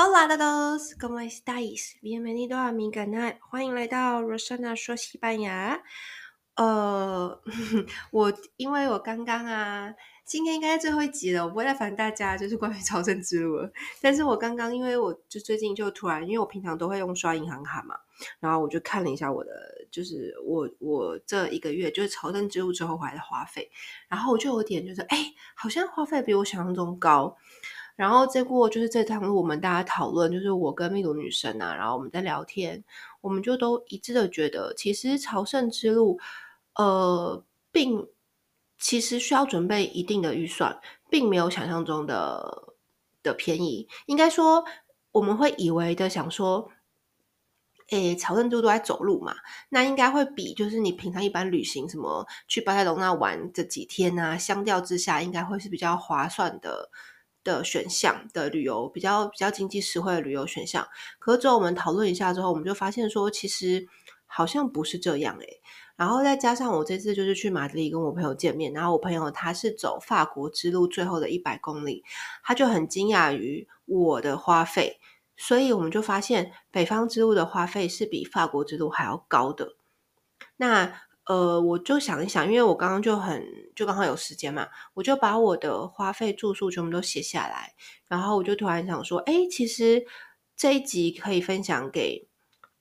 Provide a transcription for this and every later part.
Hola todos, ¿cómo estáis? Bienvenido a mi canal，欢迎来到 Rosana 说西班牙。呃，我因为我刚刚啊，今天应该是最后一集了，我不会再烦大家，就是关于朝圣之路了。但是我刚刚因为我就最近就突然，因为我平常都会用刷银行卡嘛，然后我就看了一下我的，就是我我这一个月就是朝圣之路之后回来的花费，然后我就有点就是哎，好像花费比我想象中高。然后结果就是这趟路，我们大家讨论，就是我跟秘鲁女生啊，然后我们在聊天，我们就都一致的觉得，其实朝圣之路，呃，并其实需要准备一定的预算，并没有想象中的的便宜。应该说，我们会以为的想说，诶，朝圣之路都在走路嘛，那应该会比就是你平常一般旅行，什么去巴塞隆那玩这几天啊，相较之下，应该会是比较划算的。的选项的旅游比较比较经济实惠的旅游选项，可是之后我们讨论一下之后，我们就发现说，其实好像不是这样诶。然后再加上我这次就是去马德里跟我朋友见面，然后我朋友他是走法国之路最后的一百公里，他就很惊讶于我的花费，所以我们就发现北方之路的花费是比法国之路还要高的。那呃，我就想一想，因为我刚刚就很就刚好有时间嘛，我就把我的花费住宿全部都写下来，然后我就突然想说，哎，其实这一集可以分享给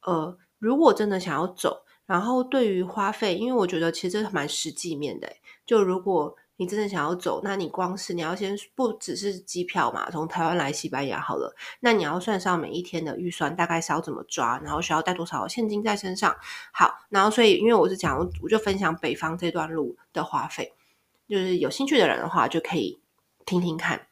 呃，如果真的想要走，然后对于花费，因为我觉得其实这蛮实际面的，就如果。你真的想要走，那你光是你要先不只是机票嘛，从台湾来西班牙好了，那你要算上每一天的预算，大概是要怎么抓，然后需要带多少现金在身上。好，然后所以因为我是讲，我就分享北方这段路的花费，就是有兴趣的人的话就可以听听看。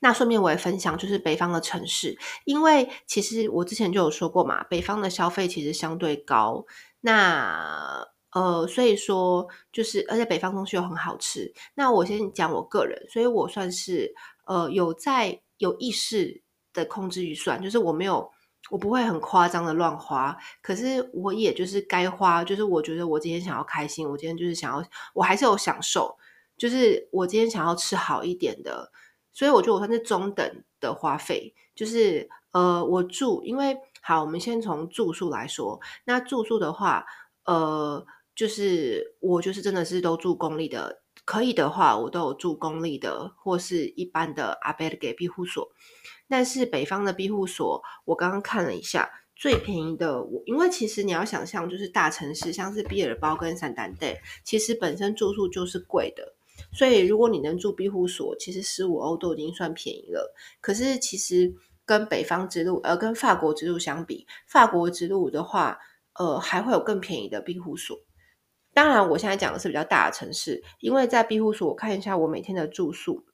那顺便我也分享，就是北方的城市，因为其实我之前就有说过嘛，北方的消费其实相对高。那呃，所以说就是，而且北方东西又很好吃。那我先讲我个人，所以我算是呃有在有意识的控制预算，就是我没有，我不会很夸张的乱花。可是我也就是该花，就是我觉得我今天想要开心，我今天就是想要，我还是有享受，就是我今天想要吃好一点的，所以我觉得我算是中等的花费。就是呃，我住，因为好，我们先从住宿来说，那住宿的话，呃。就是我就是真的是都住公立的，可以的话我都有住公立的或是一般的 albergue 庇护所。但是北方的庇护所，我刚刚看了一下，最便宜的我，因为其实你要想象，就是大城市像是毕尔包跟圣丹德，其实本身住宿就是贵的。所以如果你能住庇护所，其实十五欧都已经算便宜了。可是其实跟北方之路，呃，跟法国之路相比，法国之路的话，呃，还会有更便宜的庇护所。当然，我现在讲的是比较大的城市，因为在庇护所，我看一下我每天的住宿，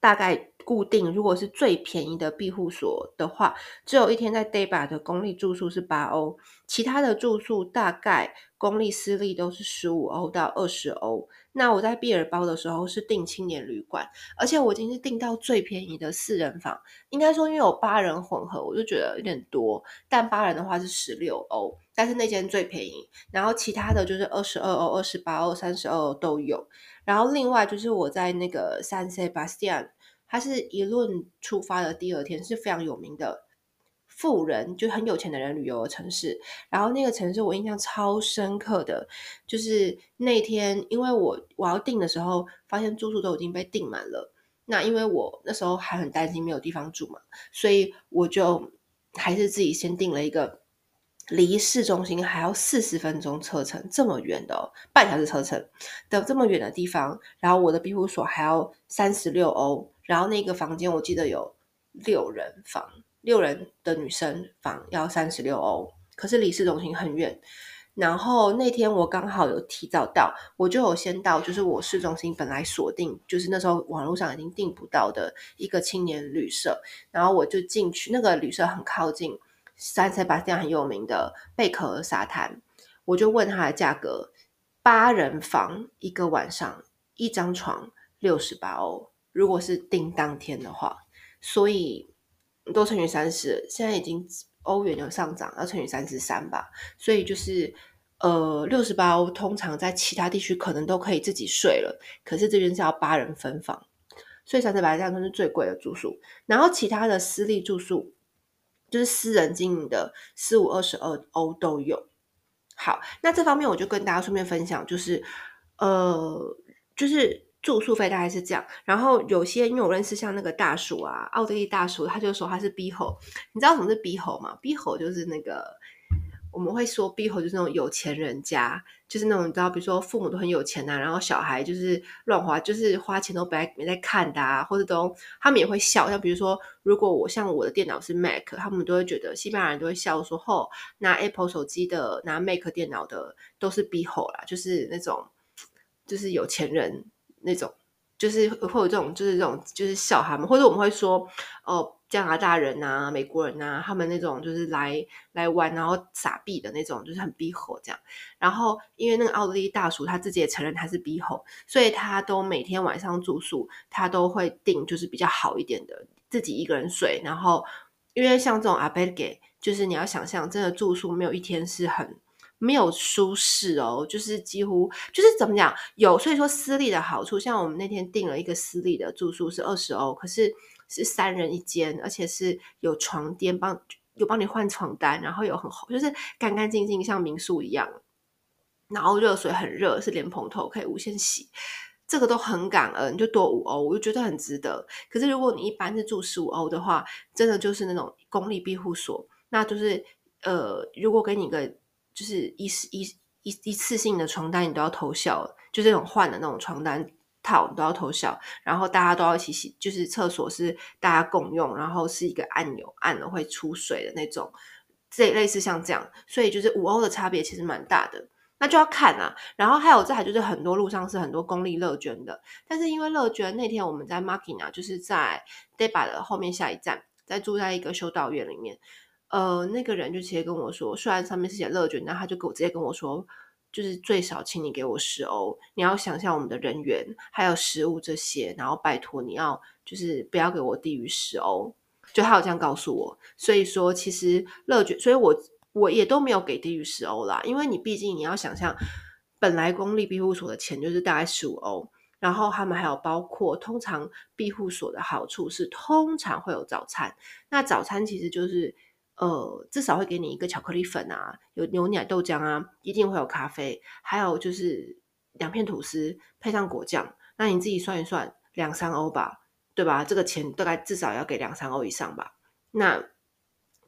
大概固定，如果是最便宜的庇护所的话，只有一天在 Deba 的公立住宿是八欧，其他的住宿大概公立私立都是十五欧到二十欧。那我在毕尔包的时候是订青年旅馆，而且我已经是订到最便宜的四人房。应该说，因为有八人混合，我就觉得有点多。但八人的话是十六欧，但是那间最便宜。然后其他的就是二十二欧、二十八欧、三十二欧都有。然后另外就是我在那个 San Sebastian，它是一论出发的第二天是非常有名的。富人就很有钱的人旅游的城市，然后那个城市我印象超深刻的，就是那天，因为我我要订的时候，发现住宿都已经被订满了。那因为我那时候还很担心没有地方住嘛，所以我就还是自己先订了一个离市中心还要四十分钟车程这么远的哦，半小时车程的这么远的地方，然后我的庇护所还要三十六欧，然后那个房间我记得有六人房。六人的女生房要三十六欧，可是离市中心很远。然后那天我刚好有提早到，我就有先到，就是我市中心本来锁定，就是那时候网络上已经订不到的一个青年旅社。然后我就进去，那个旅社很靠近三塞巴斯蒂很有名的贝壳沙滩。我就问他的价格，八人房一个晚上，一张床六十八欧，如果是订当天的话，所以。都乘以三十，现在已经欧元有上涨，要乘以三十三吧。所以就是呃六十八欧，通常在其他地区可能都可以自己睡了，可是这边是要八人分房，所以三四百这样算是最贵的住宿。然后其他的私立住宿，就是私人经营的，四五、二十二欧都有。好，那这方面我就跟大家顺便分享，就是呃，就是。住宿费大概是这样，然后有些因为我认识像那个大叔啊，奥地利大叔，他就说他是 BHO，你知道什么是 BHO 吗？BHO 就是那个我们会说 BHO 就是那种有钱人家，就是那种你知道，比如说父母都很有钱呐、然后小孩就是乱花，就是花钱都没没在看的啊，或者都他们也会笑，像比如说如果我像我的电脑是 Mac，他们都会觉得西班牙人都会笑说，吼，拿 Apple 手机的拿 Mac 电脑的都是 BHO 啦，就是那种就是有钱人。那种就是会有这种，就是这种，就是笑他们，或者我们会说，哦，加拿大人啊，美国人啊，他们那种就是来来玩，然后撒币的那种，就是很逼吼这样。然后因为那个奥地利大叔他自己也承认他是逼吼，所以他都每天晚上住宿，他都会订就是比较好一点的，自己一个人睡。然后因为像这种阿贝给就是你要想象，真的住宿没有一天是很。没有舒适哦，就是几乎就是怎么讲有，所以说私立的好处，像我们那天订了一个私立的住宿是二十欧，可是是三人一间，而且是有床垫帮有帮你换床单，然后有很好，就是干干净净像民宿一样，然后热水很热，是莲蓬头可以无限洗，这个都很感恩，就多五欧，我就觉得很值得。可是如果你一般是住十五欧的话，真的就是那种公立庇护所，那就是呃，如果给你一个。就是一一一一次性的床单，你都要偷笑，就这种换的那种床单套，你都要偷笑。然后大家都要一起洗，就是厕所是大家共用，然后是一个按钮按了会出水的那种，这类似像这样。所以就是五欧的差别其实蛮大的，那就要看啊。然后还有这还就是很多路上是很多公立乐捐的，但是因为乐捐那天我们在 Máquina 就是在 Deba 的后面下一站，在住在一个修道院里面。呃，那个人就直接跟我说，虽然上面是写乐捐，但他就给我直接跟我说，就是最少请你给我十欧。你要想象我们的人员还有食物这些，然后拜托你要就是不要给我低于十欧。就他有这样告诉我，所以说其实乐捐，所以我我也都没有给低于十欧啦，因为你毕竟你要想象，本来公立庇护所的钱就是大概十五欧，然后他们还有包括通常庇护所的好处是通常会有早餐，那早餐其实就是。呃，至少会给你一个巧克力粉啊，有牛奶豆浆啊，一定会有咖啡，还有就是两片吐司配上果酱，那你自己算一算，两三欧吧，对吧？这个钱大概至少要给两三欧以上吧，那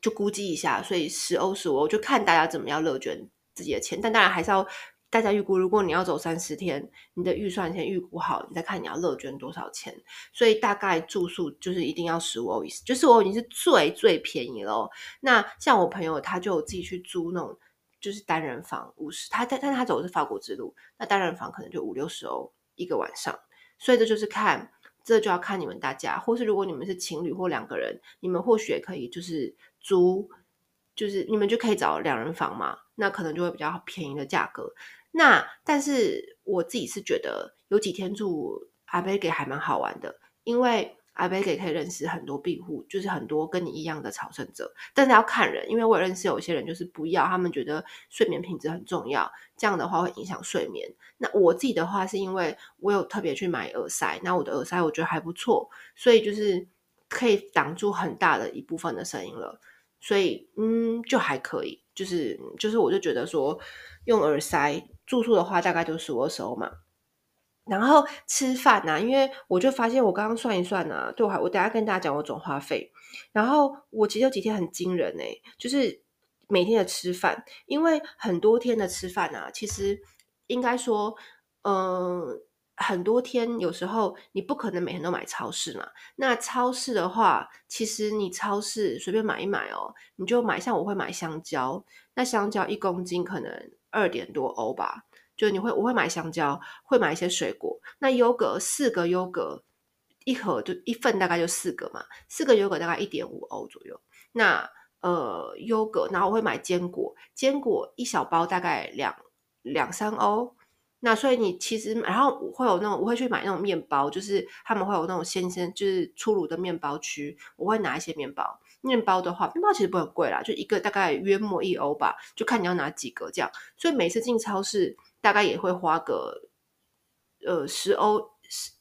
就估计一下，所以十欧十五欧就看大家怎么样乐捐自己的钱，但当然还是要。大家预估，如果你要走三十天，你的预算先预估好，你再看你要乐捐多少钱。所以大概住宿就是一定要十五欧以，就是我已经是最最便宜了。那像我朋友，他就自己去租那种就是单人房五十，他但但他走的是法国之路，那单人房可能就五六十欧一个晚上。所以这就是看，这就要看你们大家，或是如果你们是情侣或两个人，你们或许也可以就是租，就是你们就可以找两人房嘛，那可能就会比较便宜的价格。那但是我自己是觉得有几天住阿贝给还蛮好玩的，因为阿贝给可以认识很多庇护，就是很多跟你一样的朝圣者。但是要看人，因为我认识有些人就是不要，他们觉得睡眠品质很重要，这样的话会影响睡眠。那我自己的话是因为我有特别去买耳塞，那我的耳塞我觉得还不错，所以就是可以挡住很大的一部分的声音了，所以嗯就还可以，就是就是我就觉得说用耳塞。住宿的话，大概就十五二十欧嘛。然后吃饭呢、啊，因为我就发现我刚刚算一算呢、啊，对我还我等下跟大家讲我总花费。然后我其实有几天很惊人呢，就是每天的吃饭，因为很多天的吃饭啊，其实应该说，嗯、很多天有时候你不可能每天都买超市嘛。那超市的话，其实你超市随便买一买哦，你就买，像我会买香蕉，那香蕉一公斤可能。二点多欧吧，就你会我会买香蕉，会买一些水果。那优格四个优格一盒就一份大概就四个嘛，四个优格大概一点五欧左右。那呃优格，然后我会买坚果，坚果一小包大概两两三欧。那所以你其实然后我会有那种我会去买那种面包，就是他们会有那种新鲜就是出炉的面包区，我会拿一些面包。面包的话，面包其实不很贵啦，就一个大概约莫一欧吧，就看你要拿几个这样。所以每次进超市大概也会花个呃十欧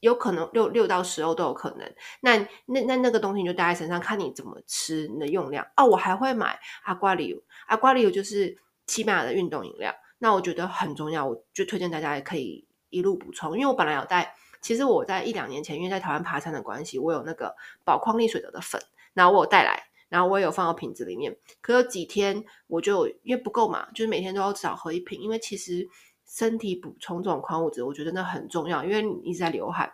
有可能六六到十欧都有可能。那那那那个东西你就带在身上，看你怎么吃，你的用量。哦，我还会买阿瓜里欧，阿瓜里欧就是西班牙的运动饮料。那我觉得很重要，我就推荐大家也可以一路补充。因为我本来有带，其实我在一两年前，因为在台湾爬山的关系，我有那个宝矿力水得的粉，然后我有带来。然后我也有放到瓶子里面，可有几天我就因为不够嘛，就是每天都要少喝一瓶，因为其实身体补充这种矿物质，我觉得那很重要，因为你一直在流汗，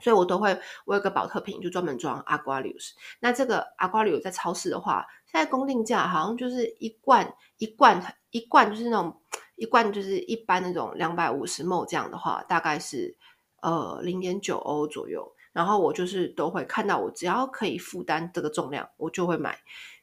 所以我都会我有个保特瓶，就专门装阿瓜里斯。那这个阿瓜里斯在超市的话，现在公定价好像就是一罐一罐一罐就是那种一罐就是一般那种两百五十 ml 这样的话，大概是呃零点九欧左右。然后我就是都会看到，我只要可以负担这个重量，我就会买。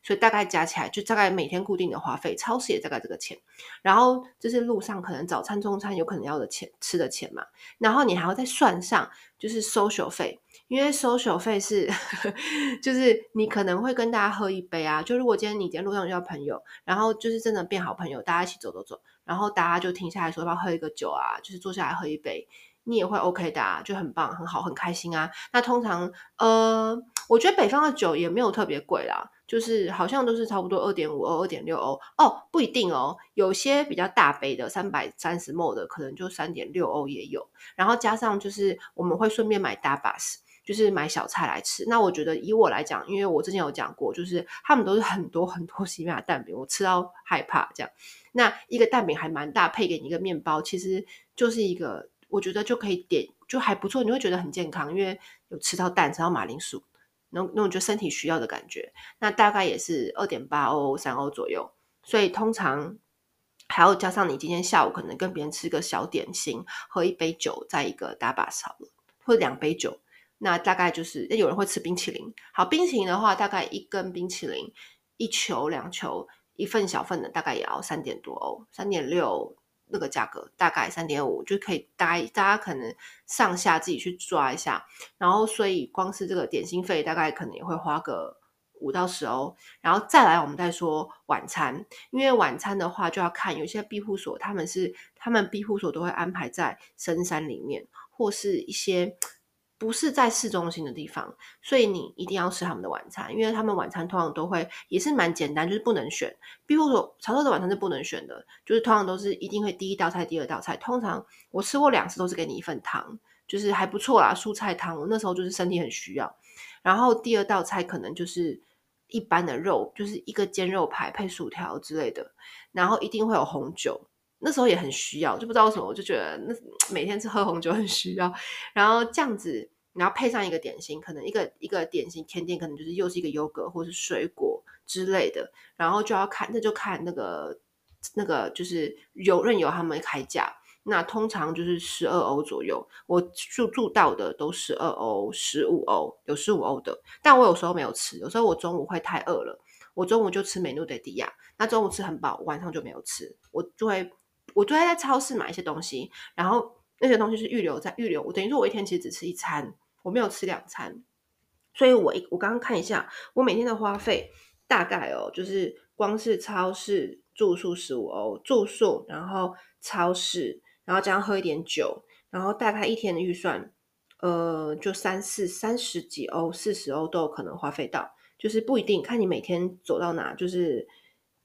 所以大概加起来，就大概每天固定的花费，超市也大概这个钱。然后就是路上可能早餐、中餐有可能要的钱，吃的钱嘛。然后你还要再算上就是 social 费，因为 social 费是，就是你可能会跟大家喝一杯啊。就如果今天你今天路上遇到朋友，然后就是真的变好朋友，大家一起走走走，然后大家就停下来说要不要喝一个酒啊，就是坐下来喝一杯。你也会 OK 的啊，就很棒，很好，很开心啊。那通常，呃，我觉得北方的酒也没有特别贵啦，就是好像都是差不多二点五欧、二点六欧哦，不一定哦。有些比较大杯的三百三十 ml 的，可能就三点六欧也有。然后加上就是我们会顺便买 tapas，就是买小菜来吃。那我觉得以我来讲，因为我之前有讲过，就是他们都是很多很多西班牙蛋饼，我吃到害怕这样。那一个蛋饼还蛮大，配给你一个面包，其实就是一个。我觉得就可以点，就还不错，你会觉得很健康，因为有吃到蛋，吃到马铃薯，那那种就身体需要的感觉。那大概也是二点八欧、三欧左右，所以通常还要加上你今天下午可能跟别人吃个小点心，喝一杯酒，再一个打把勺，或者两杯酒，那大概就是有人会吃冰淇淋。好，冰淇淋的话，大概一根冰淇淋一球、两球，一份小份的，大概也要三点多欧，三点六。那个价格大概三点五，就可以大家大家可能上下自己去抓一下，然后所以光是这个点心费大概可能也会花个五到十欧，然后再来我们再说晚餐，因为晚餐的话就要看有些庇护所他们是他们庇护所都会安排在深山里面或是一些。不是在市中心的地方，所以你一定要吃他们的晚餐，因为他们晚餐通常都会也是蛮简单，就是不能选。比如说潮州的晚餐是不能选的，就是通常都是一定会第一道菜、第二道菜。通常我吃过两次都是给你一份汤，就是还不错啦，蔬菜汤。我那时候就是身体很需要。然后第二道菜可能就是一般的肉，就是一个煎肉排配薯条之类的。然后一定会有红酒，那时候也很需要，就不知道为什么我就觉得那每天吃喝红酒很需要。然后这样子。然后配上一个点心，可能一个一个点心甜点，可能就是又是一个优格或是水果之类的。然后就要看，那就看那个那个就是有任由他们开价。那通常就是十二欧左右，我住住到的都十二欧、十五欧，有十五欧的。但我有时候没有吃，有时候我中午会太饿了，我中午就吃美努德迪亚。那中午吃很饱，晚上就没有吃，我就会我就会在超市买一些东西，然后那些东西是预留在预留。我等于说我一天其实只吃一餐。我没有吃两餐，所以我一我刚刚看一下，我每天的花费大概哦，就是光是超市住宿十五欧，住宿，然后超市，然后这样喝一点酒，然后大概一天的预算，呃，就三四三十几欧、四十欧都有可能花费到，就是不一定看你每天走到哪，就是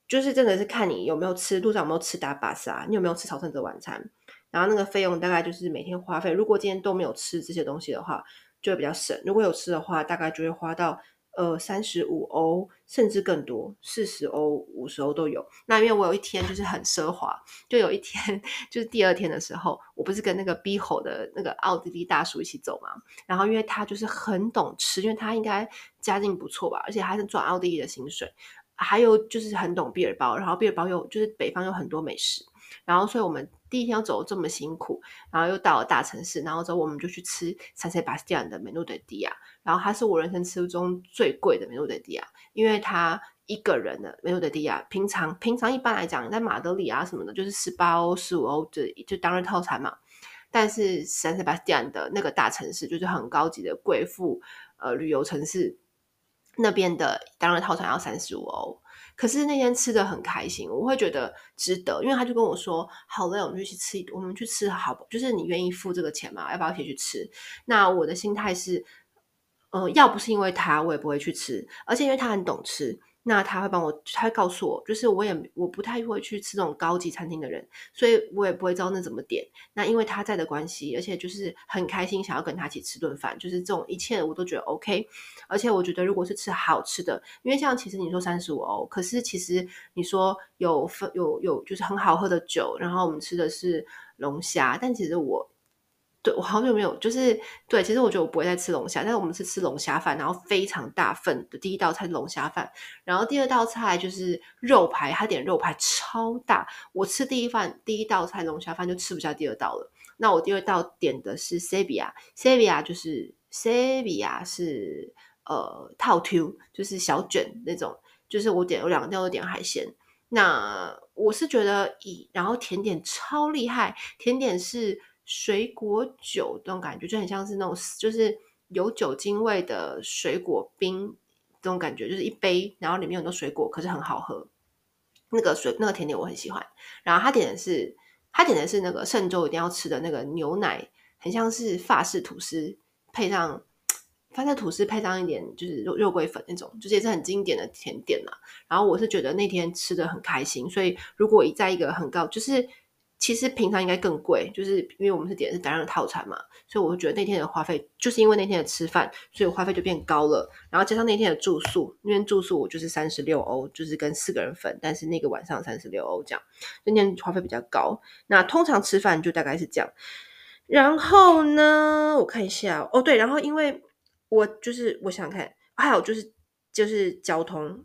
就是真的是看你有没有吃路上有没有吃大巴沙，你有没有吃朝圣者晚餐，然后那个费用大概就是每天花费，如果今天都没有吃这些东西的话。就会比较省，如果有吃的话，大概就会花到呃三十五欧，甚至更多，四十欧、五十欧都有。那因为我有一天就是很奢华，就有一天就是第二天的时候，我不是跟那个 B 吼的那个奥地利大叔一起走嘛，然后因为他就是很懂吃，因为他应该家境不错吧，而且还是赚奥地利的薪水，还有就是很懂毕尔包，然后毕尔包有就是北方有很多美食。然后，所以我们第一天要走这么辛苦，然后又到了大城市，然后之后我们就去吃 San Sebastián 的 Menú del Día，然后它是我人生吃中最贵的 Menú del Día，因为它一个人的 Menú del Día，平常平常一般来讲，在马德里啊什么的，就是十八欧、十五欧就就当日套餐嘛。但是 San Sebastián 的那个大城市，就是很高级的贵妇呃旅游城市，那边的单人套餐要三十五欧。可是那天吃的很开心，我会觉得值得，因为他就跟我说：“好累，我们就去吃，我们去吃好，就是你愿意付这个钱吗？要不要一起去吃？”那我的心态是，呃，要不是因为他，我也不会去吃，而且因为他很懂吃。那他会帮我，他会告诉我，就是我也我不太会去吃这种高级餐厅的人，所以我也不会知道那怎么点。那因为他在的关系，而且就是很开心，想要跟他一起吃顿饭，就是这种一切我都觉得 OK。而且我觉得如果是吃好吃的，因为像其实你说三十五欧，可是其实你说有分有有就是很好喝的酒，然后我们吃的是龙虾，但其实我。我好久没有，就是对，其实我觉得我不会再吃龙虾，但是我们是吃龙虾饭，然后非常大份的第一道菜是龙虾饭，然后第二道菜就是肉排，他点肉排超大，我吃第一饭第一道菜龙虾饭就吃不下第二道了。那我第二道点的是 Sebia，Sebia 就是 Sebia 是呃套 Q，就是小卷那种，就是我点有两道都点海鲜。那我是觉得以，然后甜点超厉害，甜点是。水果酒这种感觉就很像是那种，就是有酒精味的水果冰这种感觉，就是一杯，然后里面有很多水果，可是很好喝。那个水那个甜点我很喜欢。然后他点的是他点的是那个圣周一定要吃的那个牛奶，很像是法式吐司配上法式吐司配上一点就是肉肉桂粉那种，就是也是很经典的甜点嘛。然后我是觉得那天吃的很开心，所以如果一在一个很高就是。其实平常应该更贵，就是因为我们是点的是单人套餐嘛，所以我就觉得那天的花费，就是因为那天的吃饭，所以花费就变高了。然后加上那天的住宿，那天住宿我就是三十六欧，就是跟四个人分，但是那个晚上三十六欧这样，那天花费比较高。那通常吃饭就大概是这样。然后呢，我看一下哦，对，然后因为我就是我想想看，还有就是就是交通，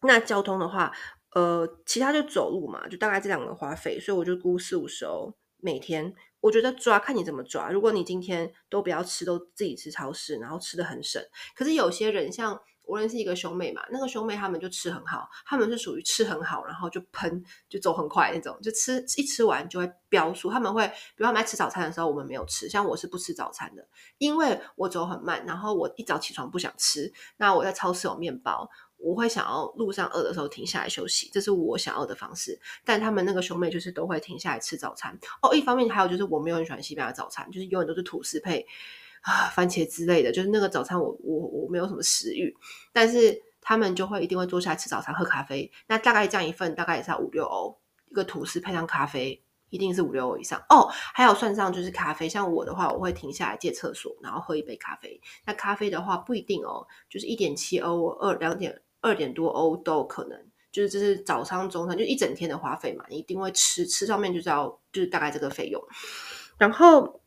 那交通的话。呃，其他就走路嘛，就大概这两个花费，所以我就估四五十欧每天。我觉得抓看你怎么抓。如果你今天都不要吃，都自己吃超市，然后吃得很省。可是有些人像我认识一个兄妹嘛，那个兄妹他们就吃很好，他们是属于吃很好，然后就喷就走很快那种，就吃一吃完就会飙速。他们会，比如他们吃早餐的时候，我们没有吃，像我是不吃早餐的，因为我走很慢，然后我一早起床不想吃。那我在超市有面包。我会想要路上饿的时候停下来休息，这是我想要的方式。但他们那个兄妹就是都会停下来吃早餐哦。一方面还有就是我没有很喜欢西班牙早餐，就是永远都是吐司配啊番茄之类的，就是那个早餐我我我没有什么食欲。但是他们就会一定会坐下来吃早餐喝咖啡，那大概这样一份大概也是要五六欧，一个吐司配上咖啡一定是五六欧以上哦。还有算上就是咖啡，像我的话我会停下来借厕所，然后喝一杯咖啡。那咖啡的话不一定哦，就是一点七欧二两点。二点多欧都可能，就是这是早餐、中餐，就一整天的花费嘛，你一定会吃，吃上面就是要就是大概这个费用，然后，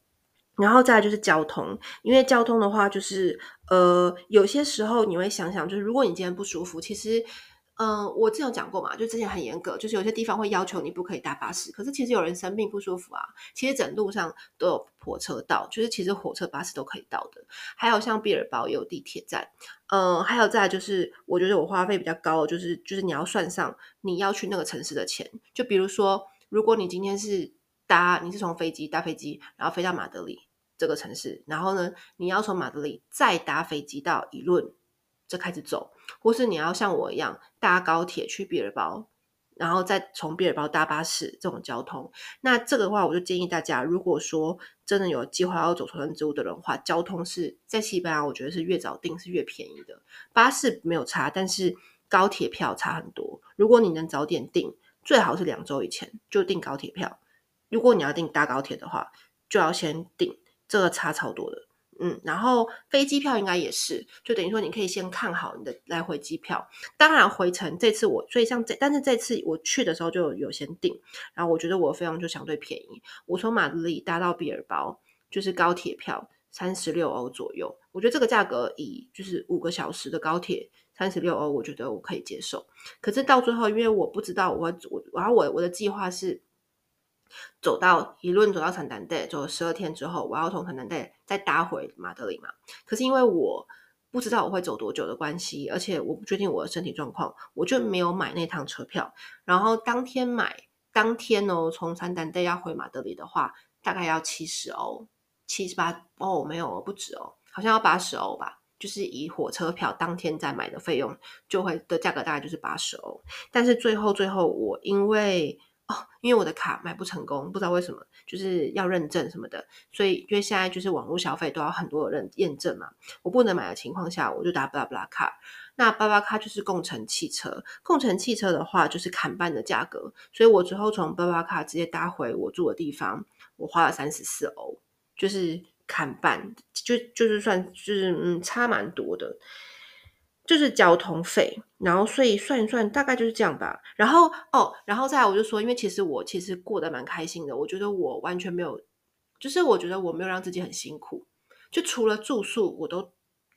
然后再就是交通，因为交通的话就是呃，有些时候你会想想，就是如果你今天不舒服，其实。嗯，我之前有讲过嘛，就之前很严格，就是有些地方会要求你不可以搭巴士。可是其实有人生病不舒服啊，其实整路上都有火车到，就是其实火车、巴士都可以到的。还有像毕尔包也有地铁站。嗯，还有再就是，我觉得我花费比较高，就是就是你要算上你要去那个城市的钱。就比如说，如果你今天是搭，你是从飞机搭飞机，然后飞到马德里这个城市，然后呢，你要从马德里再搭飞机到伊伦。就开始走，或是你要像我一样搭高铁去毕尔包，然后再从毕尔包搭巴士这种交通。那这个的话，我就建议大家，如果说真的有计划要走朝圣之路的人的话，交通是在西班牙，我觉得是越早订是越便宜的。巴士没有差，但是高铁票差很多。如果你能早点订，最好是两周以前就订高铁票。如果你要订搭高铁的话，就要先订，这个差超多的。嗯，然后飞机票应该也是，就等于说你可以先看好你的来回机票。当然回程这次我，所以像这，但是这次我去的时候就有先订，然后我觉得我的费用就相对便宜。我从马德里搭到毕尔包，就是高铁票三十六欧左右，我觉得这个价格以就是五个小时的高铁三十六欧，我觉得我可以接受。可是到最后，因为我不知道我我，然后我我的计划是。走到一路走到桑坦代，走了十二天之后，我要从桑坦代再搭回马德里嘛。可是因为我不知道我会走多久的关系，而且我不确定我的身体状况，我就没有买那趟车票。然后当天买，当天哦，从桑坦代要回马德里的话，大概要七十欧，七十八哦，没有，不止哦，好像要八十欧吧。就是以火车票当天再买的费用，就会的价格大概就是八十欧。但是最后最后我因为哦，因为我的卡买不成功，不知道为什么，就是要认证什么的，所以因为现在就是网络消费都要很多人验证嘛，我不能买的情况下，我就打巴拉巴拉卡。那巴巴卡就是共乘汽车，共乘汽车的话就是砍半的价格，所以我之后从巴巴卡直接搭回我住的地方，我花了三十四欧，就是砍半，就就是算就是嗯差蛮多的，就是交通费，然后所以算一算大概就是这样吧。然后哦，然后再来我就说，因为其实我其实过得蛮开心的，我觉得我完全没有，就是我觉得我没有让自己很辛苦，就除了住宿我都。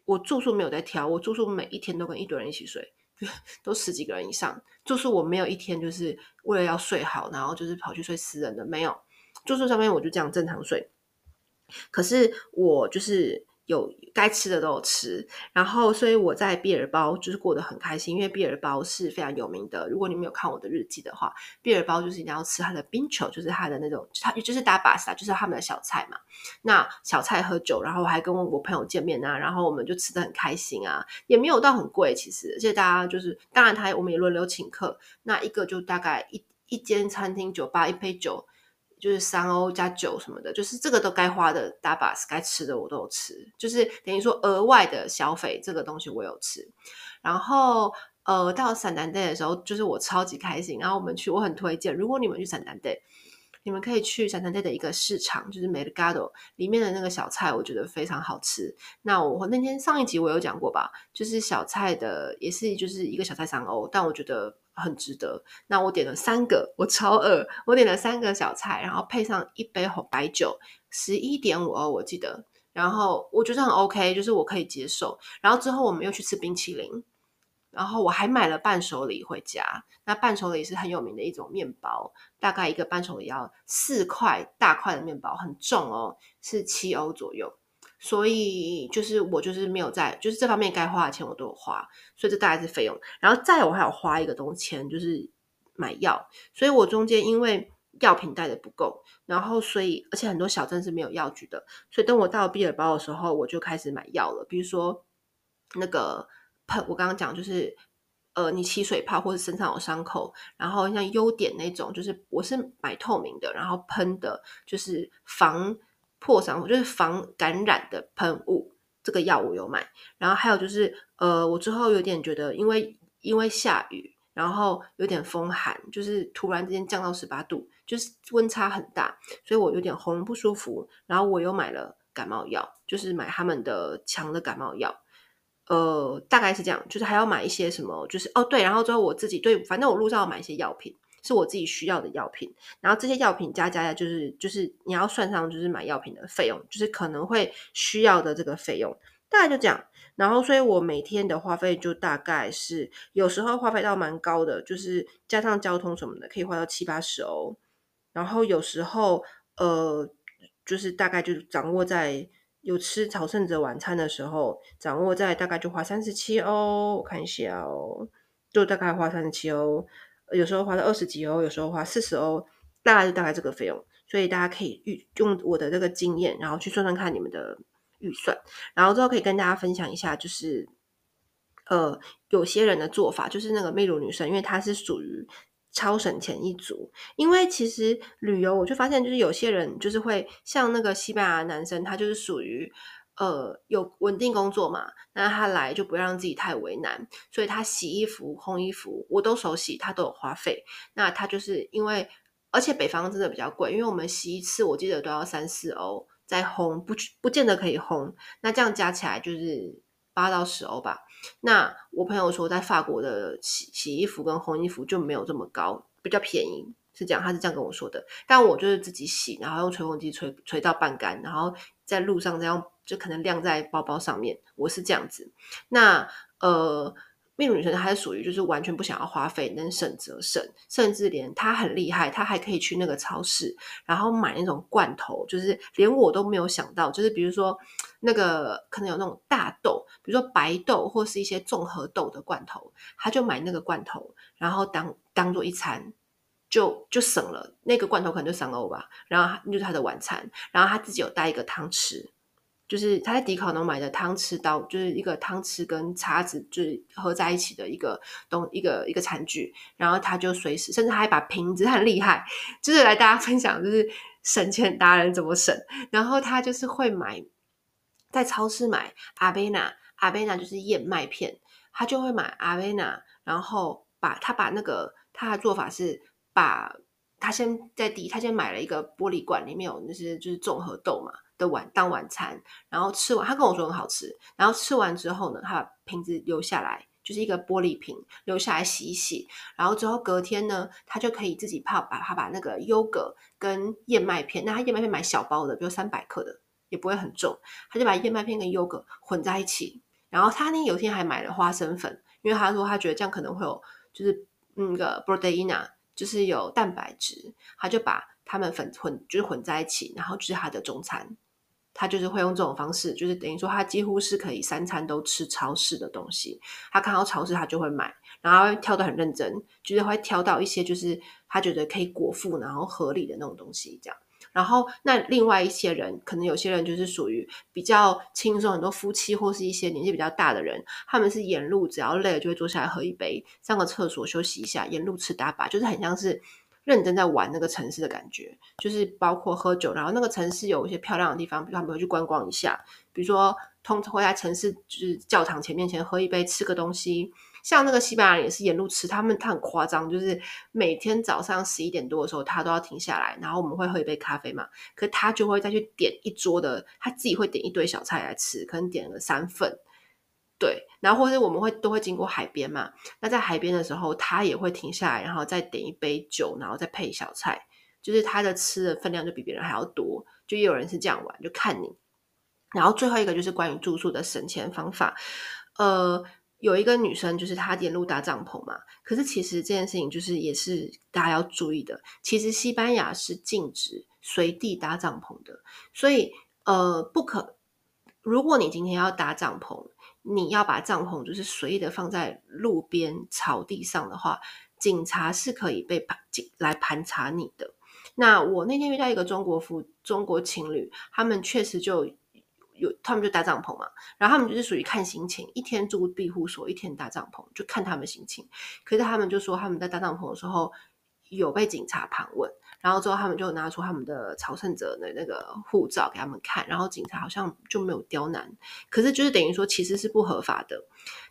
我住宿没有在挑，我住宿每一天都跟一堆人一起睡，都十几个人以上。住宿我没有一天就是为了要睡好，然后就是跑去睡私人的，没有。住宿上面我就这样正常睡。可是我就是。有该吃的都有吃，然后所以我在毕尔包就是过得很开心，因为毕尔包是非常有名的。如果你没有看我的日记的话，毕尔包就是一定要吃它的冰球，就是它的那种，它就是 tapas 就是他们的小菜嘛。那小菜喝酒，然后我还跟我朋友见面啊，然后我们就吃得很开心啊，也没有到很贵其实，而且大家就是，当然他我们也轮流请客，那一个就大概一一间餐厅酒吧一杯酒。就是三欧加酒什么的，就是这个都该花的 tapas 该吃的我都有吃，就是等于说额外的消费，这个东西我有吃。然后呃，到陕南 day 的时候，就是我超级开心。然后我们去，我很推荐，如果你们去陕南 day，，你们可以去陕南 day 的一个市场，就是 Mercado 里面的那个小菜，我觉得非常好吃。那我那天上一集我有讲过吧，就是小菜的也是就是一个小菜三欧，但我觉得。很值得。那我点了三个，我超饿，我点了三个小菜，然后配上一杯红白酒，十一点五欧我记得。然后我觉得很 OK，就是我可以接受。然后之后我们又去吃冰淇淋，然后我还买了伴手礼回家。那伴手礼是很有名的一种面包，大概一个伴手礼要四块大块的面包，很重哦，是七欧左右。所以就是我就是没有在，就是这方面该花的钱我都有花，所以这大概是费用。然后再我还有花一个东西钱，就是买药。所以我中间因为药品带的不够，然后所以而且很多小镇是没有药局的，所以等我到毕尔包的时候，我就开始买药了。比如说那个喷，我刚刚讲就是呃，你起水泡或者身上有伤口，然后像优点那种，就是我是买透明的，然后喷的就是防。破伤，我就是防感染的喷雾，这个药我有买。然后还有就是，呃，我之后有点觉得，因为因为下雨，然后有点风寒，就是突然之间降到十八度，就是温差很大，所以我有点喉咙不舒服。然后我又买了感冒药，就是买他们的强的感冒药。呃，大概是这样，就是还要买一些什么，就是哦对，然后之后我自己对，反正我路上要买一些药品。是我自己需要的药品，然后这些药品加加加，就是就是你要算上就是买药品的费用，就是可能会需要的这个费用，大概就这样。然后，所以我每天的花费就大概是有时候花费到蛮高的，就是加上交通什么的，可以花到七八十欧。然后有时候呃，就是大概就掌握在有吃朝圣者晚餐的时候，掌握在大概就花三十七欧。我看一下哦，就大概花三十七欧。有时候花了二十几欧，有时候花四十欧，大概就大概这个费用，所以大家可以预用我的这个经验，然后去算算看你们的预算，然后之后可以跟大家分享一下，就是呃有些人的做法，就是那个秘鲁女生，因为她是属于超省钱一族，因为其实旅游我就发现，就是有些人就是会像那个西班牙男生，他就是属于。呃，有稳定工作嘛？那他来就不要让自己太为难，所以他洗衣服、烘衣服，我都手洗，他都有花费。那他就是因为，而且北方真的比较贵，因为我们洗一次，我记得都要三四欧，再烘不不见得可以烘。那这样加起来就是八到十欧吧。那我朋友说，在法国的洗洗衣服跟烘衣服就没有这么高，比较便宜，是这样，他是这样跟我说的。但我就是自己洗，然后用吹风机吹吹到半干，然后在路上再用。就可能晾在包包上面，我是这样子。那呃，秘鲁女神她是属于就是完全不想要花费，能省则省，甚至连她很厉害，她还可以去那个超市，然后买那种罐头，就是连我都没有想到，就是比如说那个可能有那种大豆，比如说白豆或是一些综合豆的罐头，她就买那个罐头，然后当当做一餐，就就省了那个罐头可能就三欧吧，然后就是她的晚餐，然后她自己有带一个汤匙。就是他在迪卡侬买的汤匙刀，就是一个汤匙跟叉子就是合在一起的一个东一个一个餐具，然后他就随时，甚至他还把瓶子，很厉害，就是来大家分享就是省钱达人怎么省，然后他就是会买在超市买阿贝娜，阿贝娜就是燕麦片，他就会买阿贝娜，然后把他把那个他的做法是把他先在第，他先买了一个玻璃罐，里面有那些就是综合豆嘛。的晚当晚餐，然后吃完，他跟我说很好吃。然后吃完之后呢，他把瓶子留下来，就是一个玻璃瓶，留下来洗一洗。然后之后隔天呢，他就可以自己泡，把他把那个优格跟燕麦片，那他燕麦片买小包的，比如三百克的，也不会很重。他就把燕麦片跟优格混在一起。然后他那有一天还买了花生粉，因为他说他觉得这样可能会有，就是那个 b r o t e i n a 就是有蛋白质。他就把他们粉混，就是混在一起，然后就是他的中餐。他就是会用这种方式，就是等于说他几乎是可以三餐都吃超市的东西。他看到超市他就会买，然后挑得很认真，就是会挑到一些就是他觉得可以果腹然后合理的那种东西这样。然后那另外一些人，可能有些人就是属于比较轻松，很多夫妻或是一些年纪比较大的人，他们是沿路只要累了就会坐下来喝一杯，上个厕所休息一下，沿路吃大把，就是很像是。认真在玩那个城市的感觉，就是包括喝酒，然后那个城市有一些漂亮的地方，比如他们会去观光一下，比如说通常会在城市就是教堂前面前喝一杯，吃个东西。像那个西班牙人也是沿路吃，他们他很夸张，就是每天早上十一点多的时候，他都要停下来，然后我们会喝一杯咖啡嘛，可他就会再去点一桌的，他自己会点一堆小菜来吃，可能点了三份。对，然后或者我们会都会经过海边嘛，那在海边的时候，他也会停下来，然后再点一杯酒，然后再配小菜，就是他的吃的分量就比别人还要多，就也有人是这样玩，就看你。然后最后一个就是关于住宿的省钱方法，呃，有一个女生就是她沿路搭帐篷嘛，可是其实这件事情就是也是大家要注意的，其实西班牙是禁止随地搭帐篷的，所以呃不可，如果你今天要搭帐篷。你要把帐篷就是随意的放在路边草地上的话，警察是可以被盘来盘查你的。那我那天遇到一个中国夫中国情侣，他们确实就有他们就搭帐篷嘛，然后他们就是属于看心情，一天住庇护所，一天搭帐篷，就看他们心情。可是他们就说他们在搭帐篷的时候有被警察盘问。然后之后，他们就拿出他们的朝圣者的那个护照给他们看，然后警察好像就没有刁难，可是就是等于说其实是不合法的。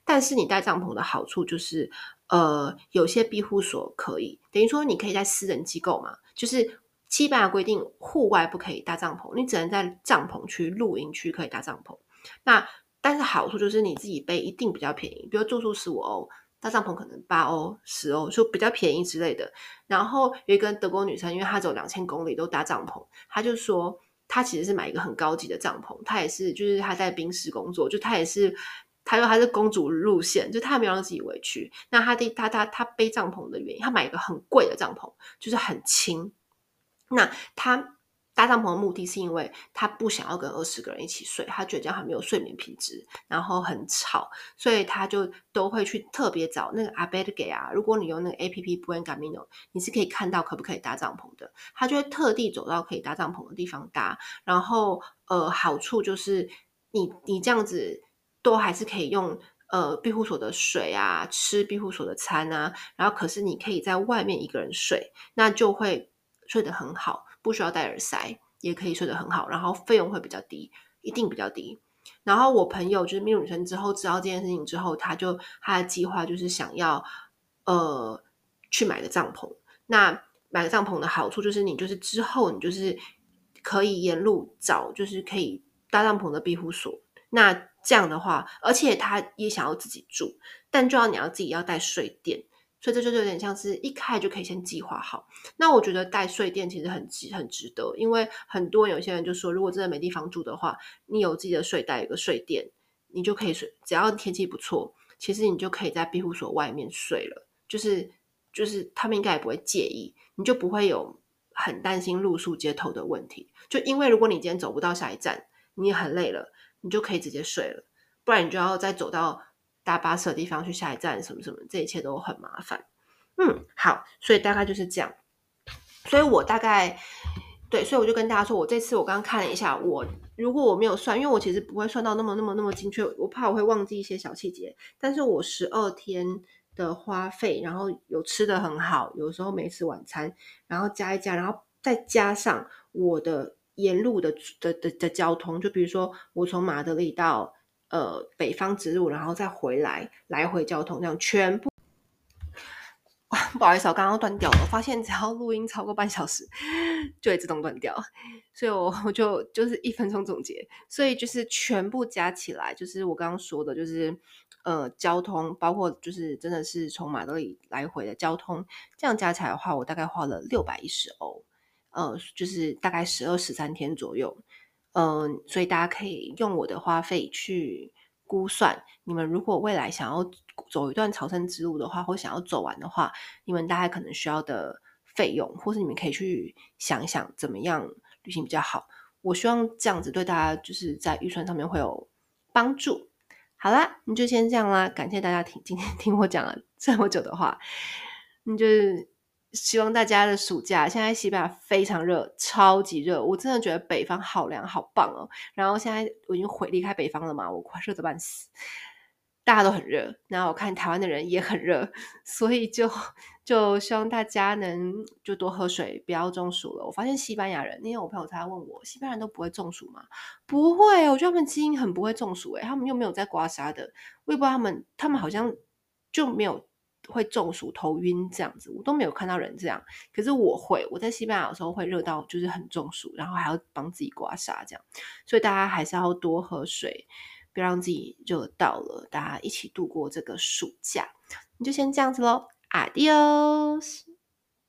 但是你带帐篷的好处就是，呃，有些庇护所可以，等于说你可以在私人机构嘛，就是西班牙规定户外不可以搭帐篷，你只能在帐篷区、露营区可以搭帐篷。那但是好处就是你自己背一定比较便宜，比如住宿十五欧。搭帐篷可能八欧、十欧，就比较便宜之类的。然后有一个德国女生，因为她走两千公里都搭帐篷，她就说她其实是买一个很高级的帐篷。她也是，就是她在冰室工作，就她也是，她说她是公主路线，就她没有让自己委屈。那她的她她她背帐篷的原因，她买一个很贵的帐篷，就是很轻。那她。搭帐篷的目的是因为他不想要跟二十个人一起睡，他觉得这样很没有睡眠品质，然后很吵，所以他就都会去特别找那个 albergue 啊。如果你用那个 APP Buen Camino，你是可以看到可不可以搭帐篷的。他就会特地走到可以搭帐篷的地方搭。然后呃，好处就是你你这样子都还是可以用呃庇护所的水啊，吃庇护所的餐啊。然后可是你可以在外面一个人睡，那就会睡得很好。不需要戴耳塞，也可以睡得很好，然后费用会比较低，一定比较低。然后我朋友就是秘鲁女生，之后知道这件事情之后，他就他的计划就是想要呃去买个帐篷。那买个帐篷的好处就是，你就是之后你就是可以沿路找，就是可以搭帐篷的庇护所。那这样的话，而且他也想要自己住，但就要你要自己要带睡垫。所以这就有点像是一开就可以先计划好。那我觉得带睡垫其实很值很值得，因为很多有些人就说，如果真的没地方住的话，你有自己的睡袋，有个睡垫，你就可以睡。只要天气不错，其实你就可以在庇护所外面睡了。就是就是他们应该也不会介意，你就不会有很担心露宿街头的问题。就因为如果你今天走不到下一站，你也很累了，你就可以直接睡了，不然你就要再走到。搭巴士的地方去下一站什么什么，这一切都很麻烦。嗯，好，所以大概就是这样。所以我大概对，所以我就跟大家说，我这次我刚刚看了一下，我如果我没有算，因为我其实不会算到那么那么那么精确，我怕我会忘记一些小细节。但是我十二天的花费，然后有吃的很好，有时候没吃晚餐，然后加一加，然后再加上我的沿路的的的的交通，就比如说我从马德里到呃北方直路，然后再回来来回交通这样全部。不好意思，我刚刚断掉了。我发现只要录音超过半小时，就会自动断掉。所以我我就就是一分钟总结。所以就是全部加起来，就是我刚刚说的，就是呃交通，包括就是真的是从马德里来回的交通，这样加起来的话，我大概花了六百一十欧，呃，就是大概十二十三天左右。嗯、所以大家可以用我的花费去。估算你们如果未来想要走一段朝圣之路的话，或想要走完的话，你们大概可能需要的费用，或是你们可以去想一想怎么样旅行比较好。我希望这样子对大家就是在预算上面会有帮助。好啦，你就先这样啦，感谢大家听今天听我讲了这么久的话，你就是。希望大家的暑假，现在西班牙非常热，超级热，我真的觉得北方好凉好棒哦。然后现在我已经回离开北方了嘛，我快热得半死，大家都很热。然后我看台湾的人也很热，所以就就希望大家能就多喝水，不要中暑了。我发现西班牙人，那天我朋友他问我，西班牙人都不会中暑吗？不会，我觉得他们基因很不会中暑，诶，他们又没有在刮痧的，我也不知道他们，他们好像就没有。会中暑、头晕这样子，我都没有看到人这样。可是我会，我在西班牙的时候会热到就是很中暑，然后还要帮自己刮痧这样。所以大家还是要多喝水，别让自己热到了。大家一起度过这个暑假，你就先这样子喽，Adios。